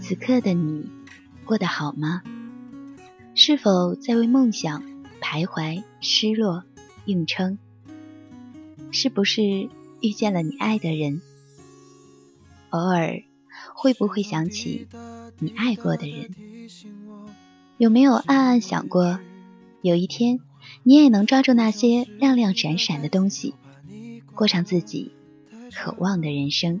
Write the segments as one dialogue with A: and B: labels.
A: 此刻的你过得好吗？是否在为梦想徘徊、失落、硬撑？是不是遇见了你爱的人？偶尔会不会想起你爱过的人？有没有暗暗想过，有一天你也能抓住那些亮亮闪闪的东西，过上自己渴望的人生？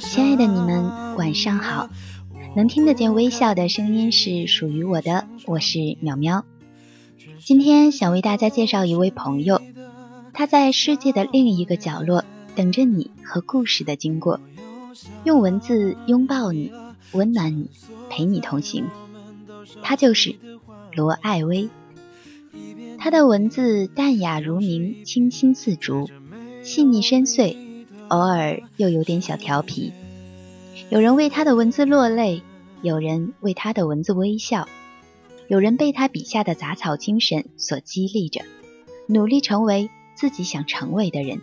A: 亲爱的你们，晚上好！能听得见微笑的声音是属于我的，我是苗苗。今天想为大家介绍一位朋友，他在世界的另一个角落等着你和故事的经过，用文字拥抱你，温暖你，陪你同行。他就是罗艾薇。他的文字淡雅如明，清新似竹，细腻深邃。偶尔又有点小调皮，有人为他的文字落泪，有人为他的文字微笑，有人被他笔下的杂草精神所激励着，努力成为自己想成为的人。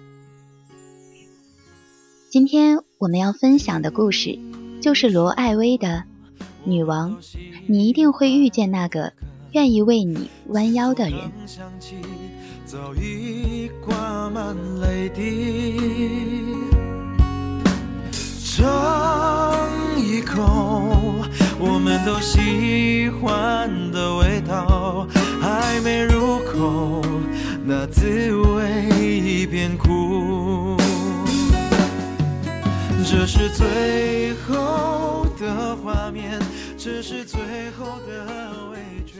A: 今天我们要分享的故事，就是罗艾薇的《女王》，你一定会遇见那个愿意为你弯腰的人。早已挂满泪滴，
B: 尝一口我们都喜欢的味道，还没入口，那滋味已变苦。这是最后的画面，这是最后的味觉。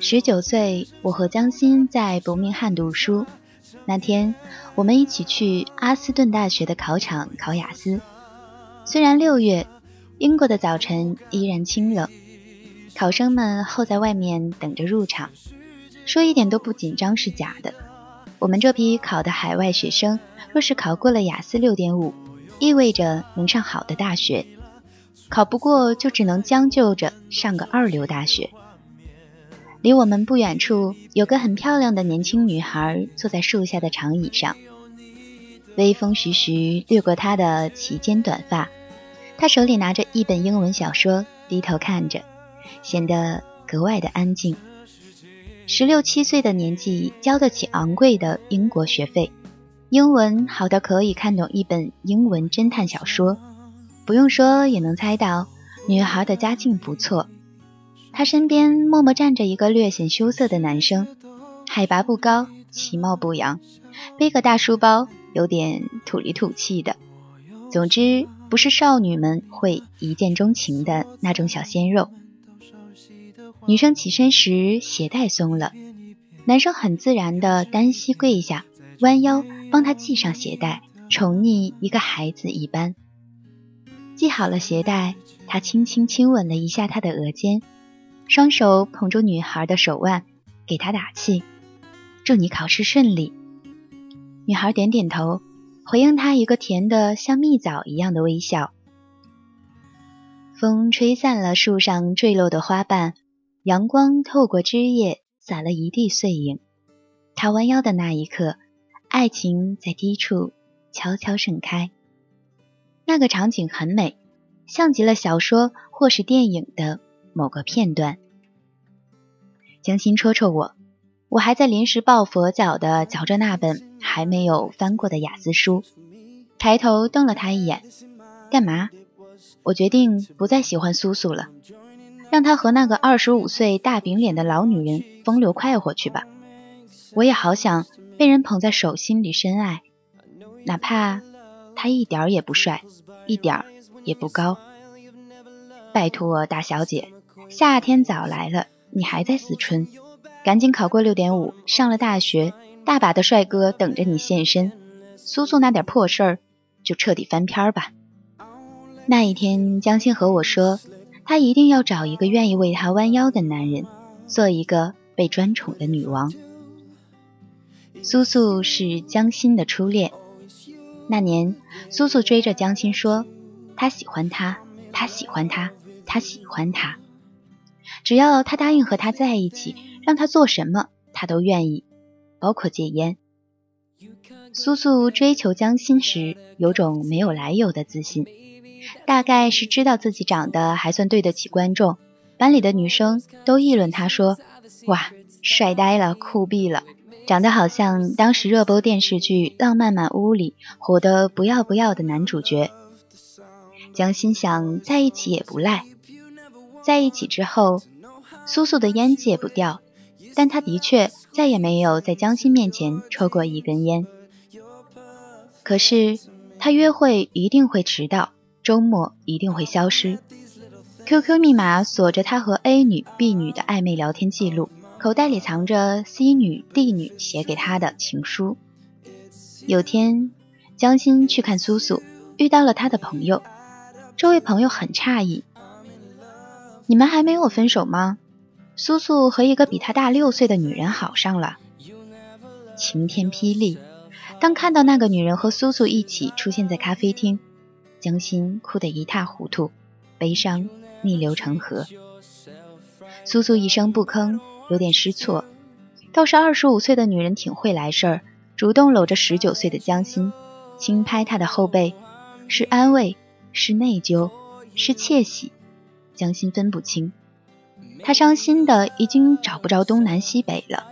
A: 十九岁，我和江心在伯明翰读书。那天，我们一起去阿斯顿大学的考场考雅思。虽然六月，英国的早晨依然清冷，考生们候在外面等着入场，说一点都不紧张是假的。我们这批考的海外学生，若是考过了雅思六点五，意味着能上好的大学；考不过，就只能将就着上个二流大学。离我们不远处，有个很漂亮的年轻女孩坐在树下的长椅上，微风徐徐掠过她的齐肩短发。她手里拿着一本英文小说，低头看着，显得格外的安静。十六七岁的年纪，交得起昂贵的英国学费，英文好到可以看懂一本英文侦探小说。不用说也能猜到，女孩的家境不错。他身边默默站着一个略显羞涩的男生，海拔不高，其貌不扬，背个大书包，有点土里土气的。总之，不是少女们会一见钟情的那种小鲜肉。女生起身时鞋带松了，男生很自然的单膝跪下，弯腰帮她系上鞋带，宠溺一个孩子一般。系好了鞋带，他轻轻亲吻了一下她的额间。双手捧住女孩的手腕，给她打气：“祝你考试顺利。”女孩点点头，回应他一个甜的像蜜枣一样的微笑。风吹散了树上坠落的花瓣，阳光透过枝叶洒了一地碎影。他弯腰的那一刻，爱情在低处悄悄盛开。那个场景很美，像极了小说或是电影的某个片段。江心戳戳我，我还在临时抱佛脚的嚼着那本还没有翻过的雅思书，抬头瞪了他一眼，干嘛？我决定不再喜欢苏苏了，让她和那个二十五岁大饼脸的老女人风流快活去吧。我也好想被人捧在手心里深爱，哪怕他一点也不帅，一点儿也不高。拜托，大小姐，夏天早来了，你还在思春？赶紧考过六点五，上了大学，大把的帅哥等着你现身。苏苏那点破事儿，就彻底翻篇吧。那一天，江心和我说，她一定要找一个愿意为她弯腰的男人，做一个被专宠的女王。苏苏是江心的初恋。那年，苏苏追着江心说，他喜欢他，他喜欢他，他喜欢他。只要他答应和他在一起，让他做什么，他都愿意，包括戒烟。苏苏追求江心时，有种没有来由的自信，大概是知道自己长得还算对得起观众，班里的女生都议论他说：“哇，帅呆了，酷毙了。”长得好像当时热播电视剧《浪漫满屋》里火得不要不要的男主角。江心想在一起也不赖，在一起之后，苏苏的烟戒不掉，但他的确再也没有在江心面前抽过一根烟。可是他约会一定会迟到，周末一定会消失，QQ 密码锁着他和 A 女、B 女的暧昧聊天记录。口袋里藏着 C 女、D 女写给他的情书。有天，江心去看苏苏，遇到了他的朋友。这位朋友很诧异：“你们还没有分手吗？”苏苏和一个比他大六岁的女人好上了。晴天霹雳！当看到那个女人和苏苏一起出现在咖啡厅，江心哭得一塌糊涂，悲伤逆流成河。苏苏一声不吭。有点失措，倒是二十五岁的女人挺会来事儿，主动搂着十九岁的江心，轻拍他的后背，是安慰，是内疚，是窃喜，江心分不清。他伤心的已经找不着东南西北了，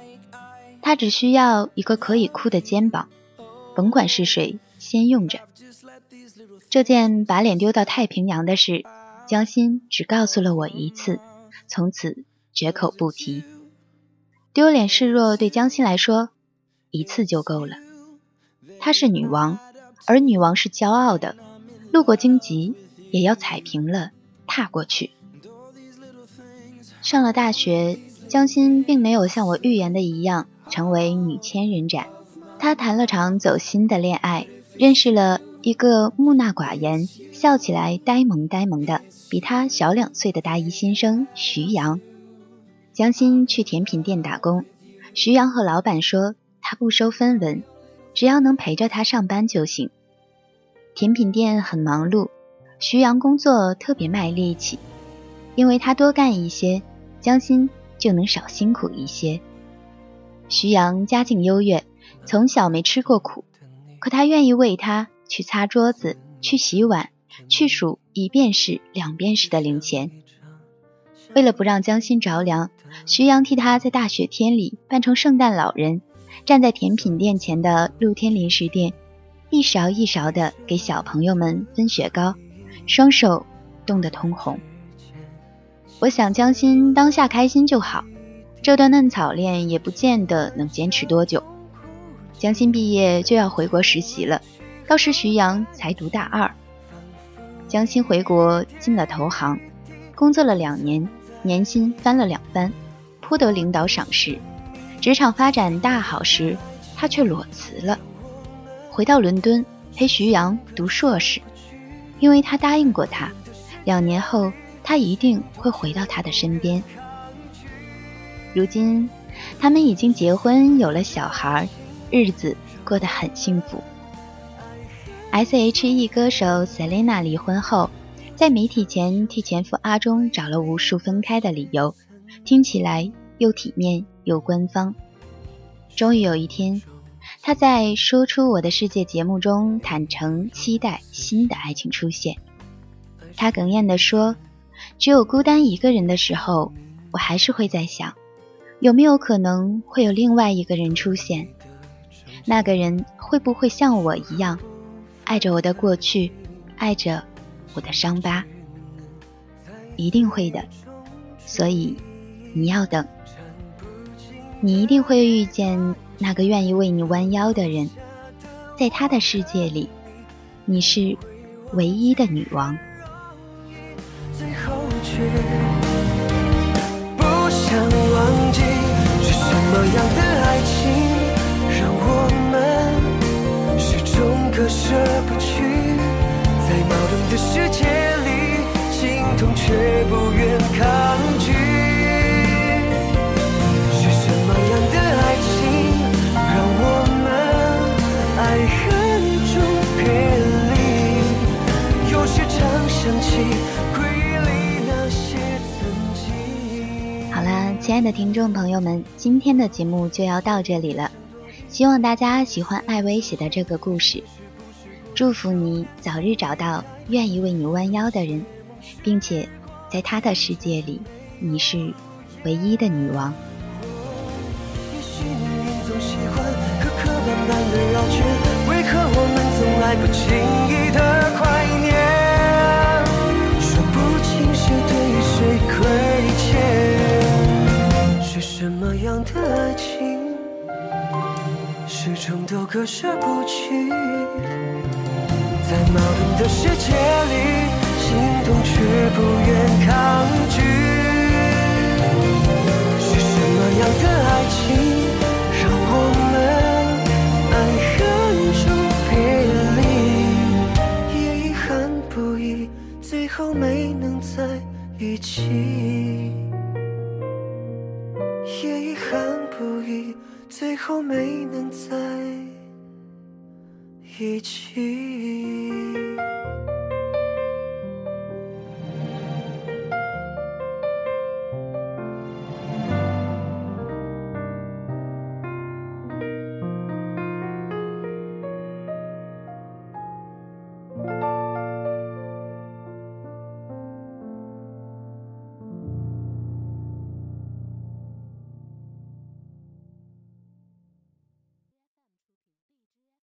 A: 他只需要一个可以哭的肩膀，甭管是谁，先用着。这件把脸丢到太平洋的事，江心只告诉了我一次，从此绝口不提。丢脸示弱对江心来说，一次就够了。她是女王，而女王是骄傲的，路过荆棘也要踩平了踏过去。上了大学，江心并没有像我预言的一样成为女千人斩。她谈了场走心的恋爱，认识了一个木讷寡言、笑起来呆萌呆萌的比她小两岁的大一新生徐阳。江心去甜品店打工，徐阳和老板说他不收分文，只要能陪着他上班就行。甜品店很忙碌，徐阳工作特别卖力气，因为他多干一些，江心就能少辛苦一些。徐阳家境优越，从小没吃过苦，可他愿意为他去擦桌子、去洗碗、去数一便士、两便士的零钱。为了不让江心着凉，徐阳替他在大雪天里扮成圣诞老人，站在甜品店前的露天零食店，一勺一勺的给小朋友们分雪糕，双手冻得通红。我想江心当下开心就好，这段嫩草恋也不见得能坚持多久。江心毕业就要回国实习了，到时徐阳才读大二。江心回国进了投行，工作了两年。年薪翻了两番，颇得领导赏识。职场发展大好时，他却裸辞了，回到伦敦陪徐阳读硕士，因为他答应过他，两年后他一定会回到他的身边。如今，他们已经结婚，有了小孩，日子过得很幸福。S.H.E 歌手 Selina 离婚后。在媒体前替前夫阿忠找了无数分开的理由，听起来又体面又官方。终于有一天，他在《说出我的世界》节目中坦诚期待新的爱情出现。他哽咽地说：“只有孤单一个人的时候，我还是会在想，有没有可能会有另外一个人出现？那个人会不会像我一样，爱着我的过去，爱着我的伤疤，一定会的。所以你要等，你一定会遇见那个愿意为你弯腰的人，在他的世界里，你是唯一的女王。
C: 不想忘记，是什么样的爱情让我们始终割舍不去？在矛盾的世界里，心痛却不愿抗拒。
A: 亲爱的听众朋友们，今天的节目就要到这里了。希望大家喜欢艾薇写的这个故事，祝福你早日找到愿意为你弯腰的人，并且在他的世界里，你是唯一的女王。
C: 也许命运总喜欢磕磕绊绊的，为何我们从来不轻易的怀割舍不去？在矛盾的世界里，心动却不愿抗拒。是什么样的爱情，一起。